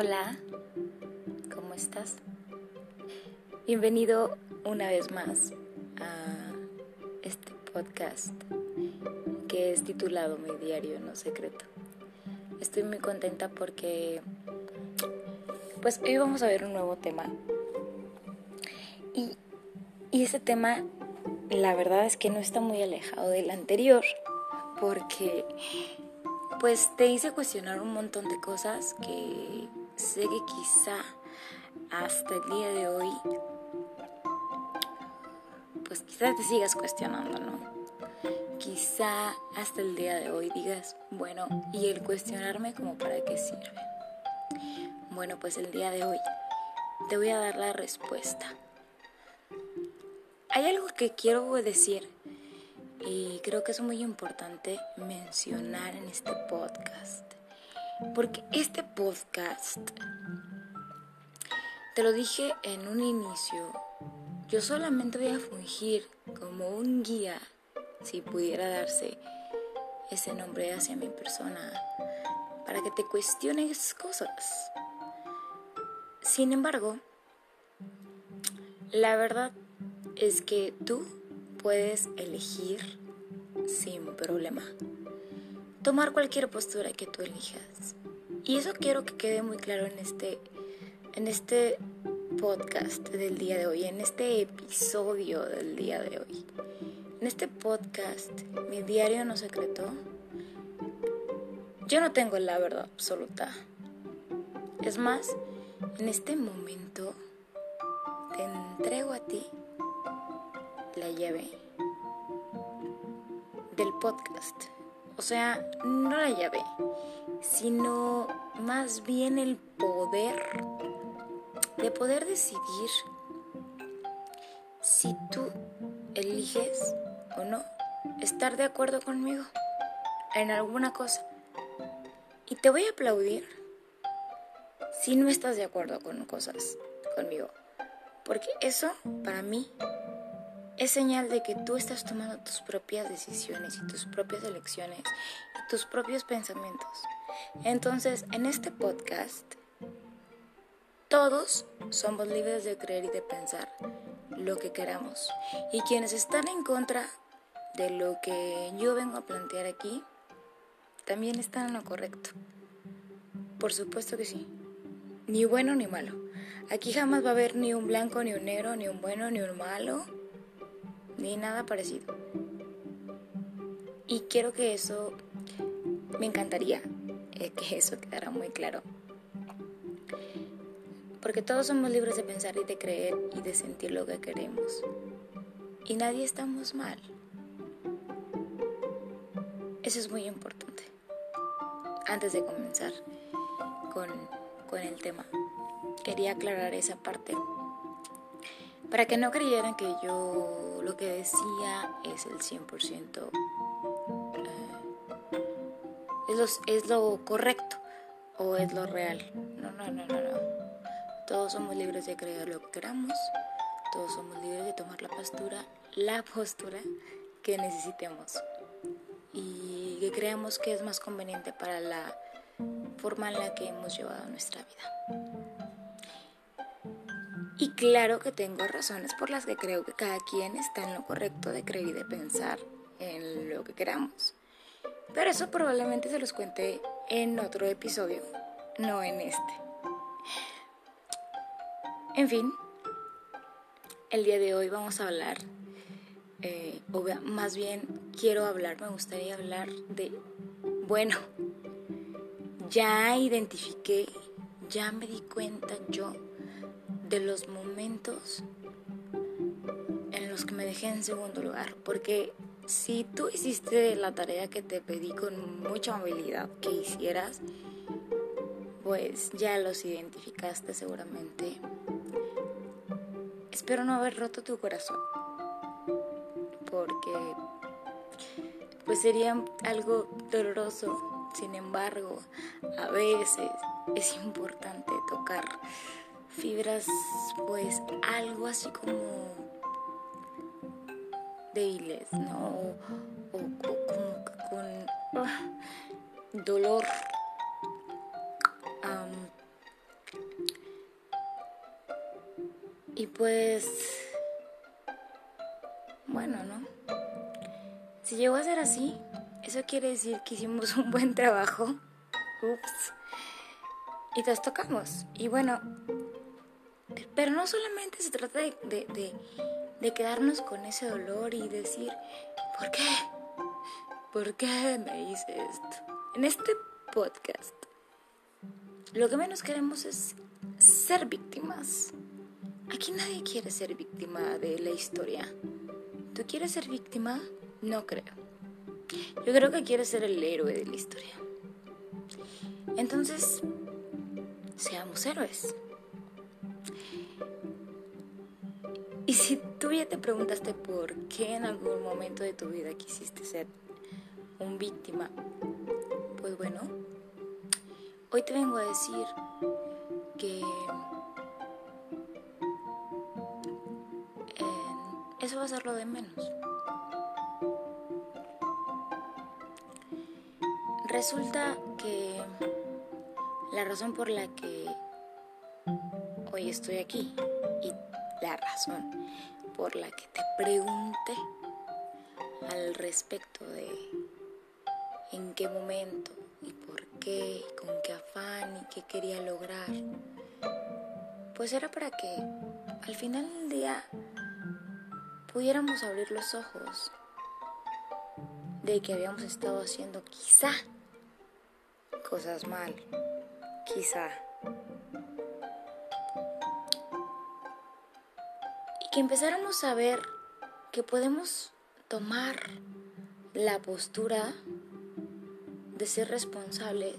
Hola, ¿cómo estás? Bienvenido una vez más a este podcast que es titulado Mi diario no secreto. Estoy muy contenta porque pues hoy vamos a ver un nuevo tema. Y, y ese tema la verdad es que no está muy alejado del anterior porque pues te hice cuestionar un montón de cosas que sé que quizá hasta el día de hoy, pues quizá te sigas cuestionando, ¿no? Quizá hasta el día de hoy digas, bueno, ¿y el cuestionarme como para qué sirve? Bueno, pues el día de hoy te voy a dar la respuesta. Hay algo que quiero decir y creo que es muy importante mencionar en este podcast. Porque este podcast, te lo dije en un inicio, yo solamente voy a fungir como un guía, si pudiera darse ese nombre hacia mi persona, para que te cuestiones cosas. Sin embargo, la verdad es que tú puedes elegir sin problema. Tomar cualquier postura que tú elijas. Y eso quiero que quede muy claro en este, en este podcast del día de hoy, en este episodio del día de hoy. En este podcast, mi diario no secreto, yo no tengo la verdad absoluta. Es más, en este momento te entrego a ti la llave del podcast. O sea, no la llave, sino más bien el poder de poder decidir si tú eliges o no estar de acuerdo conmigo en alguna cosa. Y te voy a aplaudir si no estás de acuerdo con cosas conmigo. Porque eso, para mí, es señal de que tú estás tomando tus propias decisiones y tus propias elecciones y tus propios pensamientos. Entonces, en este podcast, todos somos libres de creer y de pensar lo que queramos. Y quienes están en contra de lo que yo vengo a plantear aquí, también están en lo correcto. Por supuesto que sí. Ni bueno ni malo. Aquí jamás va a haber ni un blanco, ni un negro, ni un bueno, ni un malo ni nada parecido. Y quiero que eso, me encantaría eh, que eso quedara muy claro. Porque todos somos libres de pensar y de creer y de sentir lo que queremos. Y nadie estamos mal. Eso es muy importante. Antes de comenzar con, con el tema, quería aclarar esa parte para que no creyeran que yo lo que decía es el 100%, eh, es, es lo correcto o es lo real. No, no, no, no, no. Todos somos libres de creer lo que queramos, todos somos libres de tomar la postura, la postura que necesitemos y que creamos que es más conveniente para la forma en la que hemos llevado nuestra vida. Y claro que tengo razones por las que creo que cada quien está en lo correcto de creer y de pensar en lo que queramos. Pero eso probablemente se los cuente en otro episodio, no en este. En fin, el día de hoy vamos a hablar, eh, o más bien quiero hablar, me gustaría hablar de, bueno, ya identifiqué, ya me di cuenta yo de los momentos en los que me dejé en segundo lugar. Porque si tú hiciste la tarea que te pedí con mucha habilidad que hicieras, pues ya los identificaste seguramente. Espero no haber roto tu corazón. Porque pues sería algo doloroso. Sin embargo, a veces es importante tocar fibras pues algo así como débiles, ¿no? O, como con ah, dolor. Y pues, bueno, ¿no? Si llegó a ser así, eso quiere decir que hicimos un buen trabajo. Ups. Y nos tocamos. Y bueno, pero no solamente se trata de, de, de, quedarnos con ese dolor y decir, ¿por qué? ¿Por qué me hice esto? En este podcast, lo que menos queremos es ser víctimas. Aquí nadie quiere ser víctima de la historia. ¿Tú quieres ser víctima? No creo. Yo creo que quieres ser el héroe de la historia. Entonces, seamos héroes. Y si tú ya te preguntaste por qué en algún momento de tu vida quisiste ser un víctima, pues bueno, hoy te vengo a decir que eso va a ser lo de menos. Resulta que la razón por la que hoy estoy aquí la razón por la que te pregunté al respecto de en qué momento y por qué, y con qué afán y qué quería lograr, pues era para que al final del día pudiéramos abrir los ojos de que habíamos estado haciendo quizá cosas mal, quizá que empezáramos a ver que podemos tomar la postura de ser responsables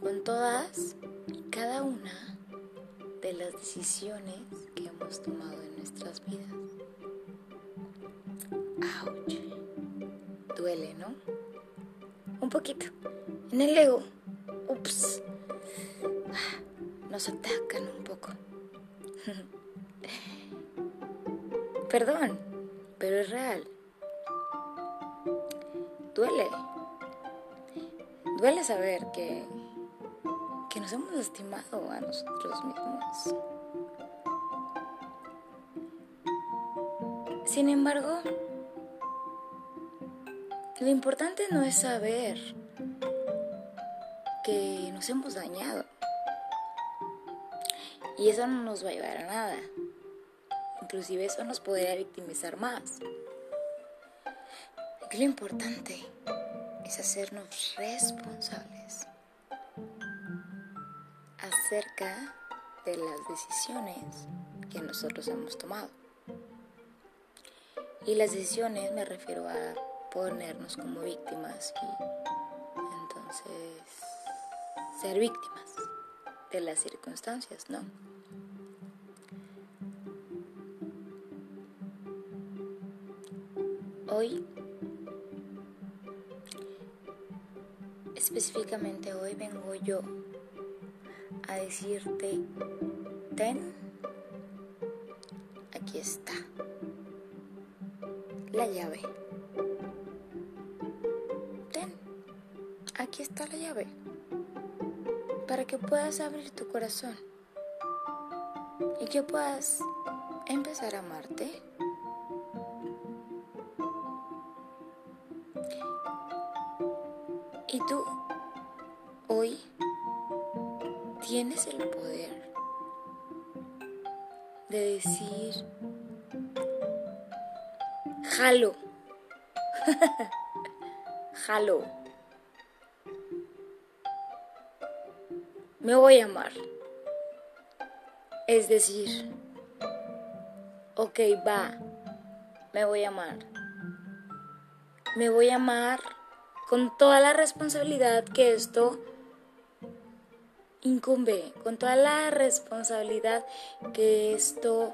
con todas y cada una de las decisiones que hemos tomado en nuestras vidas. ¡Auch! Duele, ¿no? Un poquito. En el ego. Ups. Ah, nos atacan un poco. Perdón, pero es real. Duele. Duele saber que, que nos hemos lastimado a nosotros mismos. Sin embargo, lo importante no es saber que nos hemos dañado. Y eso no nos va a llevar a nada. Inclusive eso nos podría victimizar más. lo importante es hacernos responsables acerca de las decisiones que nosotros hemos tomado. Y las decisiones me refiero a ponernos como víctimas y entonces ser víctimas de las circunstancias, ¿no? Hoy, específicamente hoy vengo yo a decirte, ten, aquí está, la llave. Ten, aquí está la llave, para que puedas abrir tu corazón y que puedas empezar a amarte Y tú hoy tienes el poder de decir, jalo, jalo, me voy a amar. Es decir, ok, va, me voy a amar. Me voy a amar con toda la responsabilidad que esto incumbe, con toda la responsabilidad que esto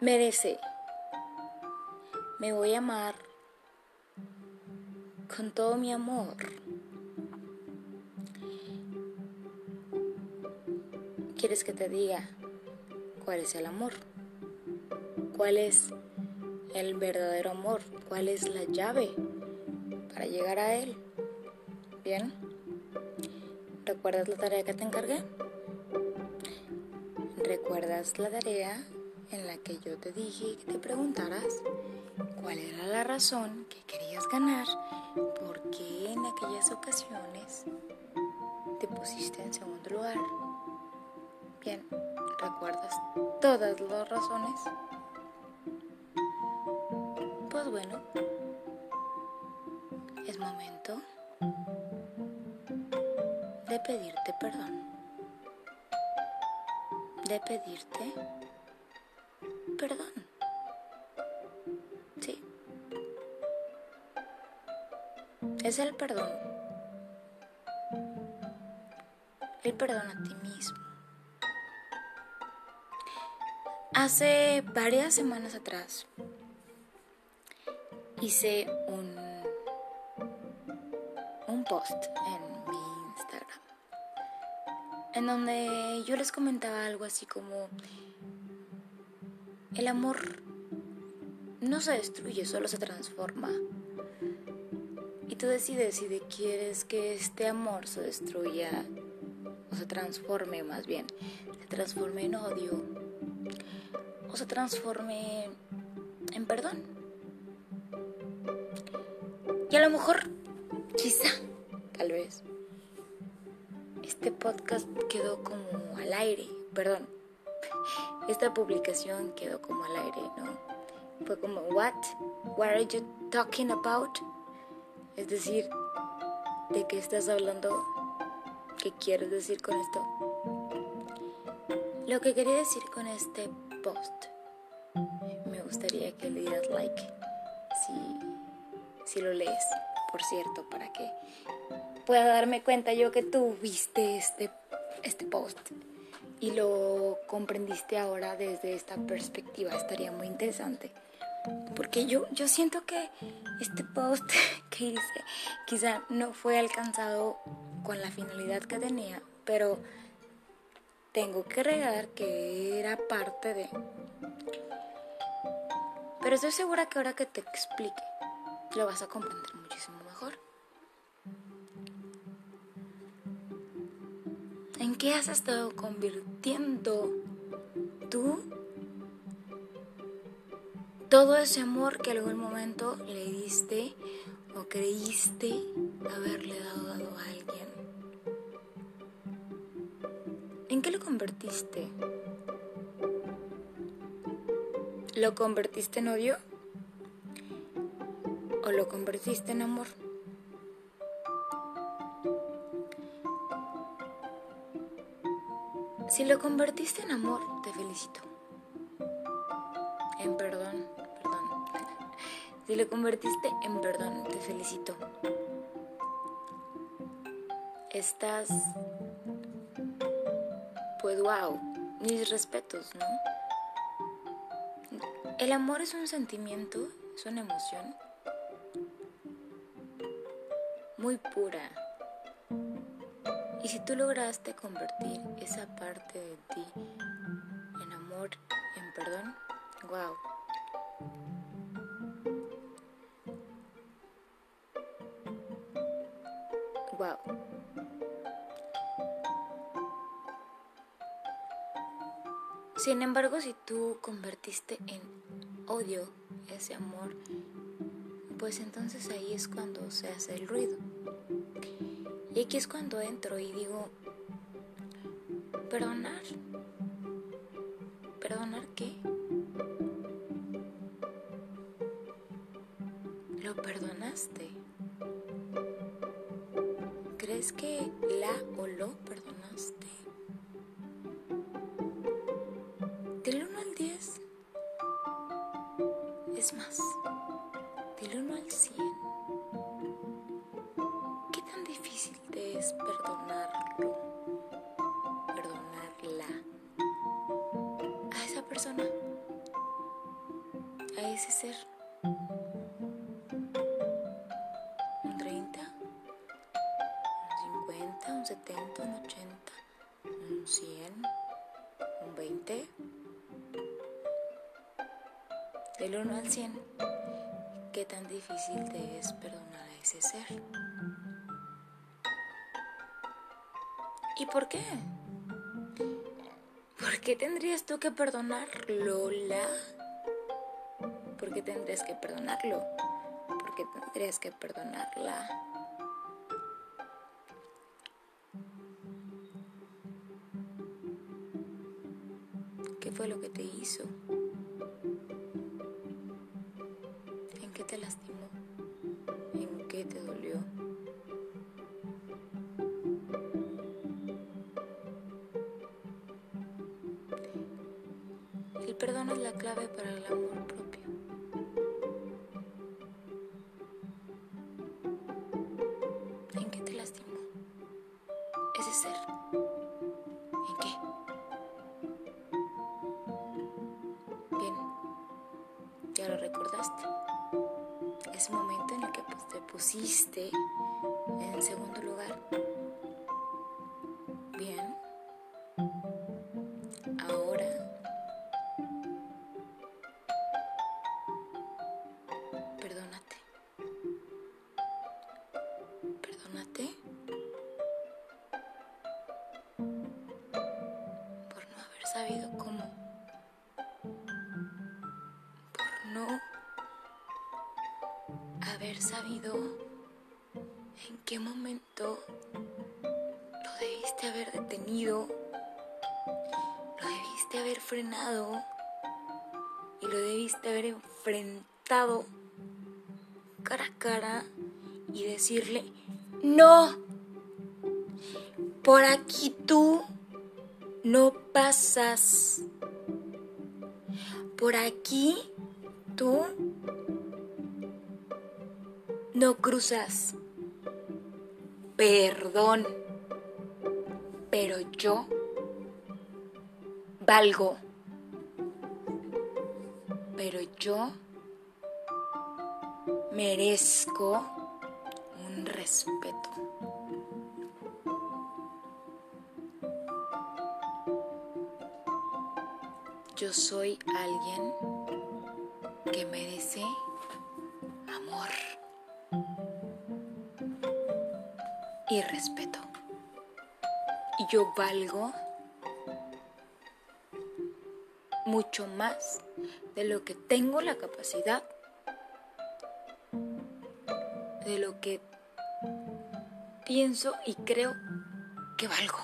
merece. Me voy a amar con todo mi amor. ¿Quieres que te diga cuál es el amor? ¿Cuál es el verdadero amor? ¿Cuál es la llave? Para llegar a él. ¿Bien? ¿Recuerdas la tarea que te encargué? ¿Recuerdas la tarea en la que yo te dije que te preguntaras cuál era la razón que querías ganar? ¿Por qué en aquellas ocasiones te pusiste en segundo lugar? Bien, ¿recuerdas todas las razones? Pues bueno, es momento de pedirte perdón. De pedirte perdón. Sí. Es el perdón. El perdón a ti mismo. Hace varias semanas atrás hice un, post en mi Instagram en donde yo les comentaba algo así como el amor no se destruye, solo se transforma. Y tú decides si quieres que este amor se destruya o se transforme más bien, se transforme en odio o se transforme en perdón. Y a lo mejor, quizá, tal vez, este podcast quedó como al aire, perdón, esta publicación quedó como al aire, ¿no? Fue como, ¿what? What are you talking about? Es decir, ¿de qué estás hablando? ¿Qué quieres decir con esto? Lo que quería decir con este post, me gustaría que le dieras like si, si lo lees, por cierto, para que pueda darme cuenta yo que tú viste este, este post y lo comprendiste ahora desde esta perspectiva. Estaría muy interesante. Porque yo, yo siento que este post que hice quizá no fue alcanzado con la finalidad que tenía, pero tengo que regar que era parte de... Pero estoy segura que ahora que te explique, lo vas a comprender muchísimo mejor. ¿En qué has estado convirtiendo tú todo ese amor que algún momento le diste o creíste haberle dado a alguien? ¿En qué lo convertiste? ¿Lo convertiste en odio? ¿O lo convertiste en amor? Si lo convertiste en amor, te felicito. En perdón, perdón. Si lo convertiste en perdón, te felicito. Estás... Pues wow, mis respetos, ¿no? El amor es un sentimiento, es una emoción muy pura y si tú lograste convertir esa parte de ti en amor, en perdón, wow. Wow. Sin embargo, si tú convertiste en odio ese amor, pues entonces ahí es cuando se hace el ruido. Y aquí es cuando entro y digo, perdonar. ¿Perdonar qué? ¿Lo perdonaste? ¿Crees que la o lo perdonaste? Qué? ¿Por qué tendrías tú que perdonarlo, la? ¿Por qué tendrías que perdonarlo? ¿Por qué tendrías que perdonarla? ¿Qué fue lo que te hizo? Sabido cómo. Por no haber sabido en qué momento lo debiste haber detenido, lo debiste haber frenado y lo debiste haber enfrentado cara a cara y decirle, no, por aquí tú no pasas, por aquí tú no cruzas. Perdón, pero yo valgo. Pero yo merezco un respeto. Yo soy alguien que merece amor y respeto. Y yo valgo mucho más de lo que tengo la capacidad, de lo que pienso y creo que valgo.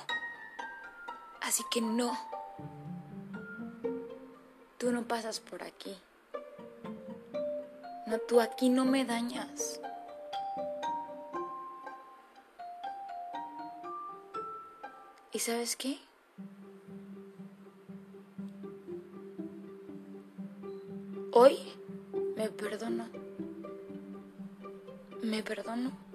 Así que no, tú no pasas por aquí. No, tú aquí no me dañas. ¿Y sabes qué? Hoy me perdono. Me perdono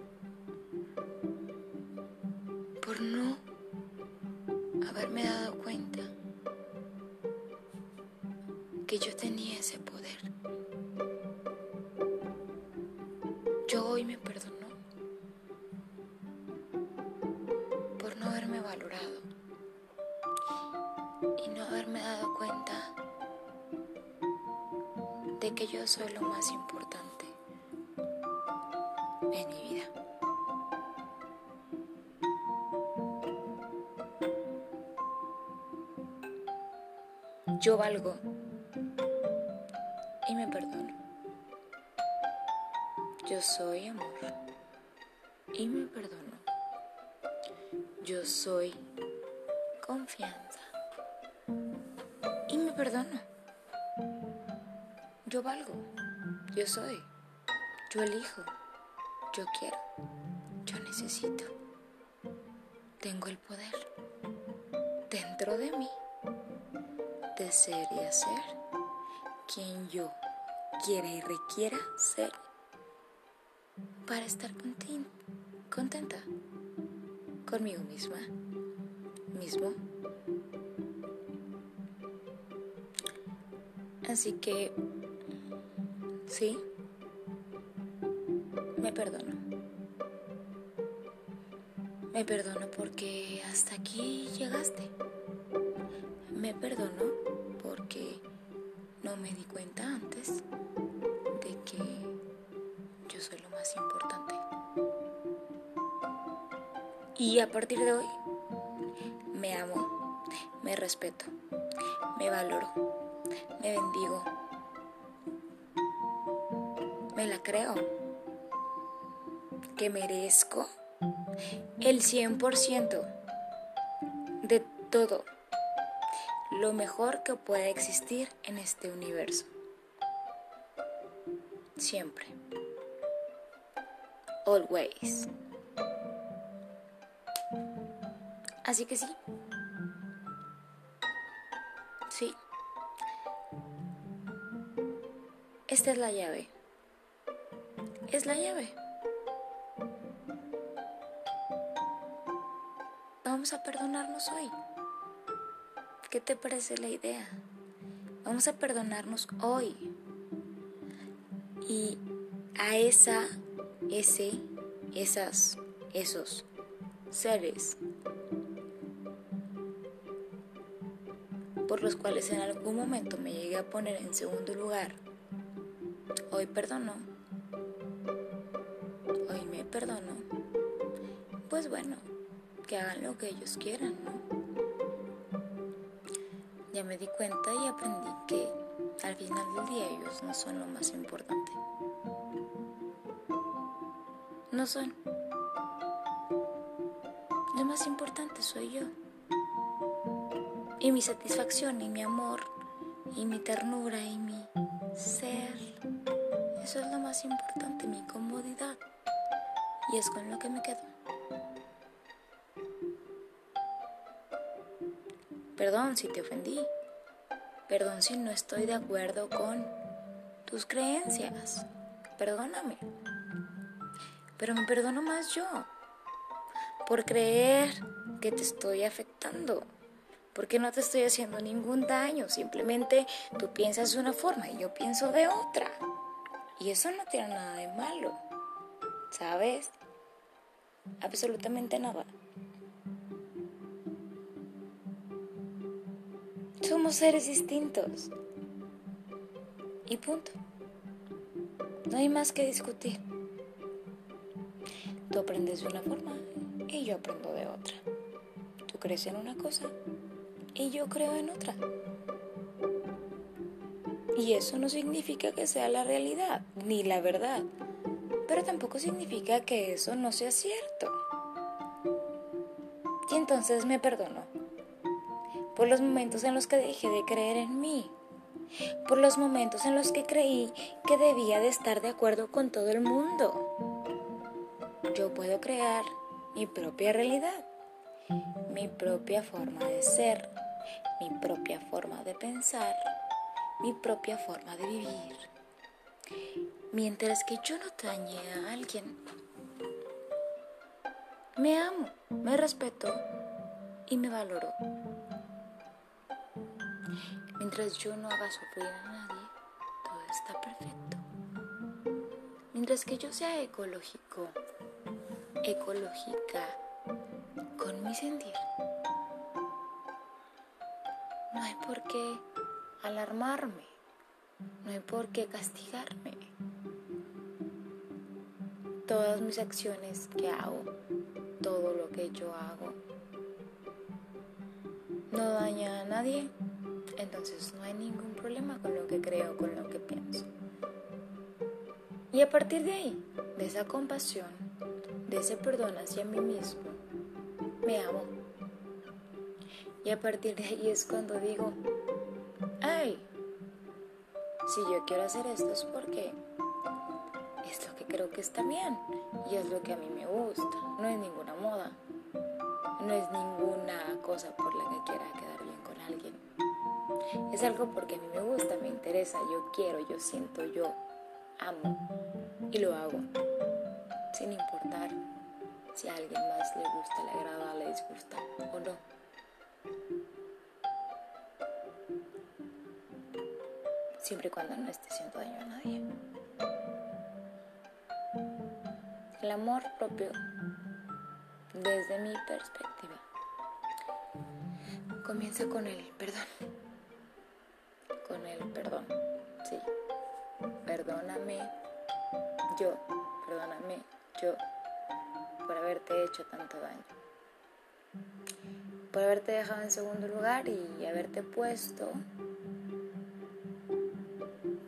que yo tenía ese poder. Yo hoy me perdono por no haberme valorado y no haberme dado cuenta de que yo soy lo más importante en mi vida. Yo valgo Yo soy amor y me perdono. Yo soy confianza y me perdono. Yo valgo, yo soy, yo elijo, yo quiero, yo necesito. Tengo el poder dentro de mí de ser y hacer quien yo quiera y requiera ser para estar contenta conmigo misma, mismo. Así que, sí, me perdono. Me perdono porque hasta aquí llegaste. Me perdono porque no me di cuenta Y a partir de hoy, me amo, me respeto, me valoro, me bendigo, me la creo, que merezco el 100% de todo lo mejor que pueda existir en este universo. Siempre. Always. Así que sí. Sí. Esta es la llave. Es la llave. Vamos a perdonarnos hoy. ¿Qué te parece la idea? Vamos a perdonarnos hoy. Y a esa, ese, esas, esos seres los cuales en algún momento me llegué a poner en segundo lugar, hoy perdono, hoy me perdono, pues bueno, que hagan lo que ellos quieran, ¿no? Ya me di cuenta y aprendí que al final del día ellos no son lo más importante. No son. Lo más importante soy yo. Y mi satisfacción y mi amor y mi ternura y mi ser. Eso es lo más importante, mi comodidad. Y es con lo que me quedo. Perdón si te ofendí. Perdón si no estoy de acuerdo con tus creencias. Perdóname. Pero me perdono más yo. Por creer que te estoy afectando. Porque no te estoy haciendo ningún daño. Simplemente tú piensas de una forma y yo pienso de otra. Y eso no tiene nada de malo. ¿Sabes? Absolutamente nada. Somos seres distintos. Y punto. No hay más que discutir. Tú aprendes de una forma y yo aprendo de otra. Tú crees en una cosa y yo creo en otra. Y eso no significa que sea la realidad, ni la verdad. Pero tampoco significa que eso no sea cierto. Y entonces me perdono por los momentos en los que dejé de creer en mí, por los momentos en los que creí que debía de estar de acuerdo con todo el mundo. Yo puedo crear mi propia realidad, mi propia forma de ser, mi propia forma de pensar, mi propia forma de vivir. Mientras que yo no dañe a alguien, me amo, me respeto y me valoro. Mientras yo no haga sufrir a nadie, todo está perfecto. Mientras que yo sea ecológico, ecológica, con mi sentir, por qué alarmarme, no hay por qué castigarme. Todas mis acciones que hago, todo lo que yo hago, no daña a nadie entonces no hay ningún problema con lo que creo, con lo que pienso. Y a partir de ahí, de esa compasión, de ese perdón hacia mí mismo, me amo. Y a partir de ahí es cuando digo, ay, si yo quiero hacer esto es porque es lo que creo que está bien y es lo que a mí me gusta, no es ninguna moda, no es ninguna cosa por la que quiera quedar bien con alguien. Es algo porque a mí me gusta, me interesa, yo quiero, yo siento, yo amo y lo hago, sin importar si a alguien más le gusta, le agrada, le disgusta o no. Siempre y cuando no esté haciendo daño a nadie. El amor propio, desde mi perspectiva, comienza con el perdón con el perdón. Sí. Perdóname yo, perdóname yo por haberte hecho tanto daño. por haberte dejado en segundo lugar y haberte puesto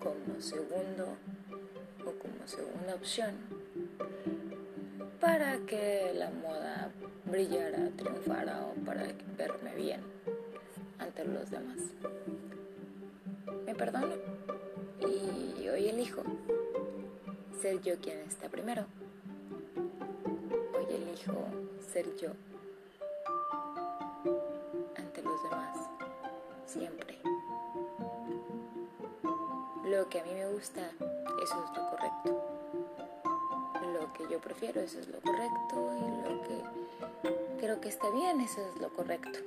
como segundo o como segunda opción para que la moda brillara, triunfara o para verme bien ante los demás. Me perdono y hoy elijo ser yo quien está primero. Hoy elijo ser yo ante los demás, siempre. Lo que a mí me gusta, eso es lo correcto. Lo que yo prefiero, eso es lo correcto. Y lo que creo que está bien, eso es lo correcto.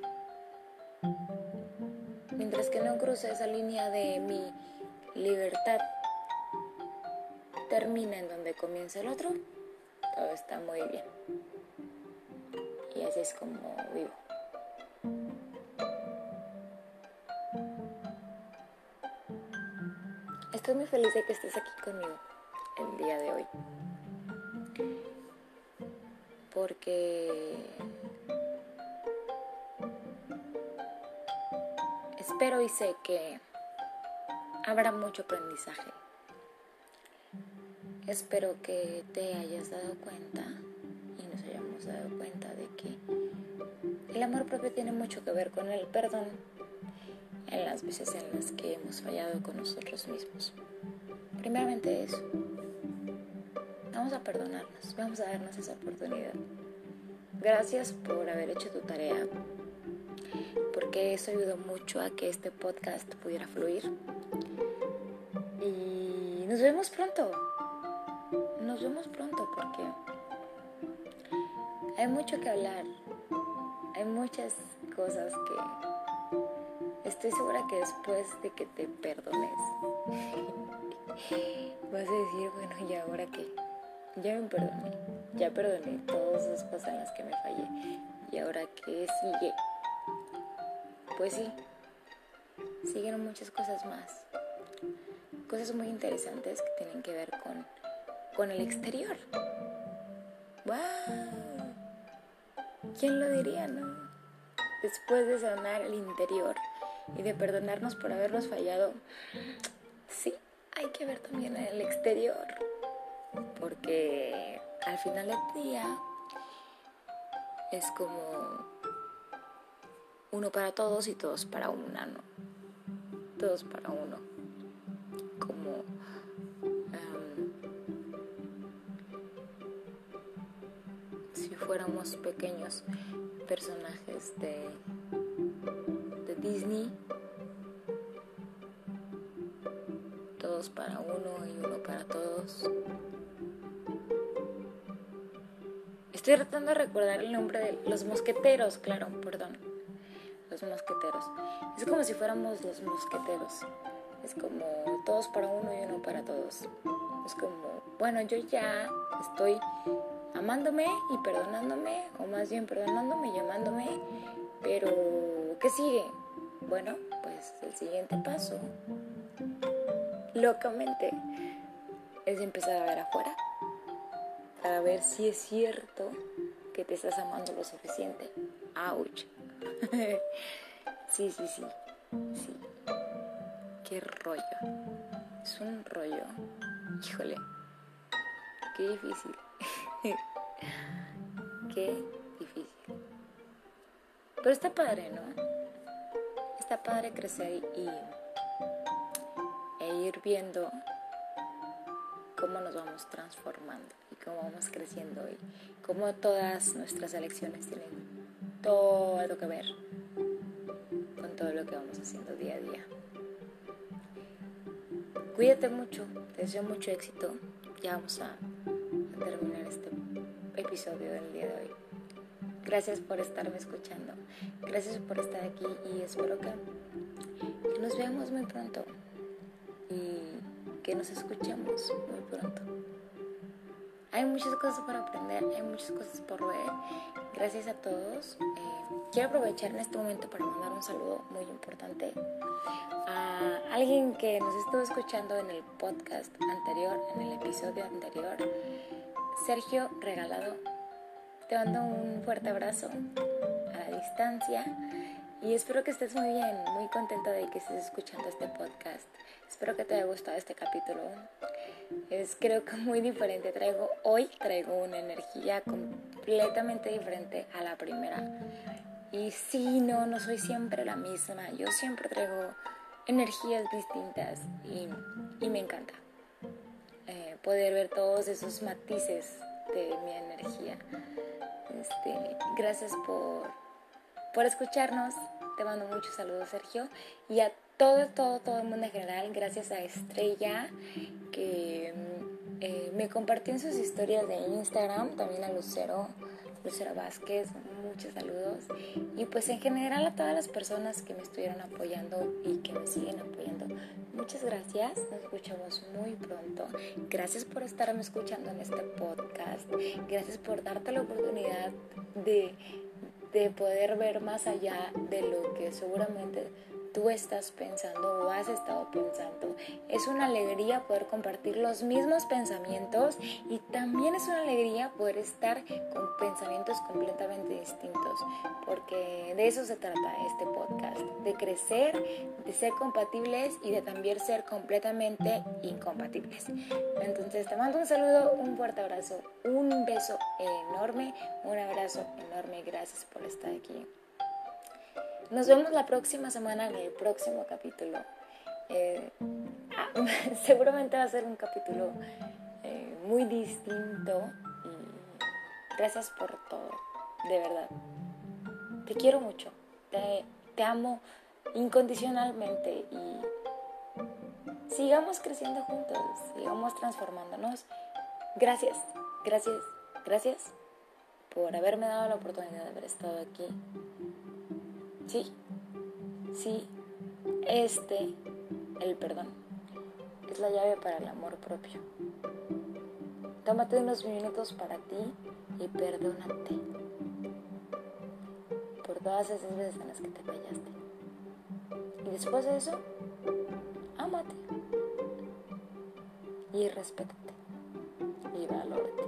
Mientras que no cruce esa línea de mi libertad termina en donde comienza el otro, todo está muy bien. Y así es como vivo. Estoy muy feliz de que estés aquí conmigo el día de hoy. Porque espero y sé que habrá mucho aprendizaje Espero que te hayas dado cuenta y nos hayamos dado cuenta de que el amor propio tiene mucho que ver con el perdón en las veces en las que hemos fallado con nosotros mismos. Primeramente eso. Vamos a perdonarnos, vamos a darnos esa oportunidad. Gracias por haber hecho tu tarea, porque eso ayudó mucho a que este podcast pudiera fluir. Y nos vemos pronto nos vemos pronto porque hay mucho que hablar. Hay muchas cosas que estoy segura que después de que te perdones vas a decir, bueno, ¿y ahora qué? Ya me perdoné, ya perdoné todas esas cosas en las que me fallé. ¿Y ahora qué sigue? Pues sí, siguen muchas cosas más. Cosas muy interesantes que tienen que ver con con el exterior. ¡Wow! ¿Quién lo diría, no? Después de sanar el interior y de perdonarnos por habernos fallado, sí, hay que ver también el exterior. Porque al final del día es como uno para todos y todos para una, ¿no? Todos para uno. fuéramos pequeños personajes de Disney, todos para uno y uno para todos. Estoy tratando de recordar el nombre de los mosqueteros, claro, perdón. Los mosqueteros. Es como si fuéramos los mosqueteros. Es como todos para uno y uno para todos. Es como, bueno, yo ya estoy amándome y perdonándome, o más bien perdonándome y amándome, pero ¿qué sigue? Bueno, pues el siguiente paso, locamente, es empezar a ver afuera, para ver si es cierto que te estás amando lo suficiente. ¡Auch! sí, sí, sí, sí. Qué rollo. Es un rollo. Híjole, qué difícil. Qué difícil. Pero está padre, ¿no? Está padre crecer y, e ir viendo cómo nos vamos transformando y cómo vamos creciendo y cómo todas nuestras elecciones tienen todo que ver con todo lo que vamos haciendo día a día. Cuídate mucho, te deseo mucho éxito. Ya vamos a terminar este episodio del día de hoy. Gracias por estarme escuchando. Gracias por estar aquí y espero que, nos veamos muy pronto y que nos escuchemos muy pronto. Hay muchas cosas para aprender, hay muchas cosas por ver. Gracias a todos. Eh, quiero aprovechar en este momento para mandar un saludo muy importante a alguien que nos estuvo escuchando en el podcast anterior, en el episodio anterior. Sergio Regalado, te mando un fuerte abrazo a la distancia. Y espero que estés muy bien, muy contenta de que estés escuchando este podcast. Espero que te haya gustado este capítulo. Es creo que muy diferente. Traigo hoy traigo una energía completamente diferente a la primera. Y sí, no, no soy siempre la misma. Yo siempre traigo energías distintas y, y me encanta eh, poder ver todos esos matices de mi energía. Este, gracias por, por escucharnos. Te mando muchos saludos, Sergio. Y a todo, todo, todo el mundo en general. Gracias a Estrella, que eh, me compartió en sus historias de Instagram. También a Lucero, Lucero Vázquez. Muchos saludos. Y pues en general a todas las personas que me estuvieron apoyando y que me siguen apoyando. Muchas gracias. Nos escuchamos muy pronto. Gracias por estarme escuchando en este podcast. Gracias por darte la oportunidad de de poder ver más allá de lo que seguramente tú estás pensando o has estado pensando. Es una alegría poder compartir los mismos pensamientos y también es una alegría poder estar con pensamientos completamente distintos, porque de eso se trata este podcast, de crecer, de ser compatibles y de también ser completamente incompatibles. Entonces te mando un saludo, un fuerte abrazo, un beso enorme, un abrazo enorme, gracias por estar aquí. Nos vemos la próxima semana en el próximo capítulo. Eh, ah, seguramente va a ser un capítulo eh, muy distinto gracias por todo, de verdad. Te quiero mucho, te, te amo incondicionalmente y sigamos creciendo juntos, sigamos transformándonos. Gracias, gracias, gracias por haberme dado la oportunidad de haber estado aquí Sí, sí, este, el perdón, es la llave para el amor propio. Tómate unos minutos para ti y perdónate por todas esas veces en las que te fallaste. Y después de eso, ámate y respétate y valórate.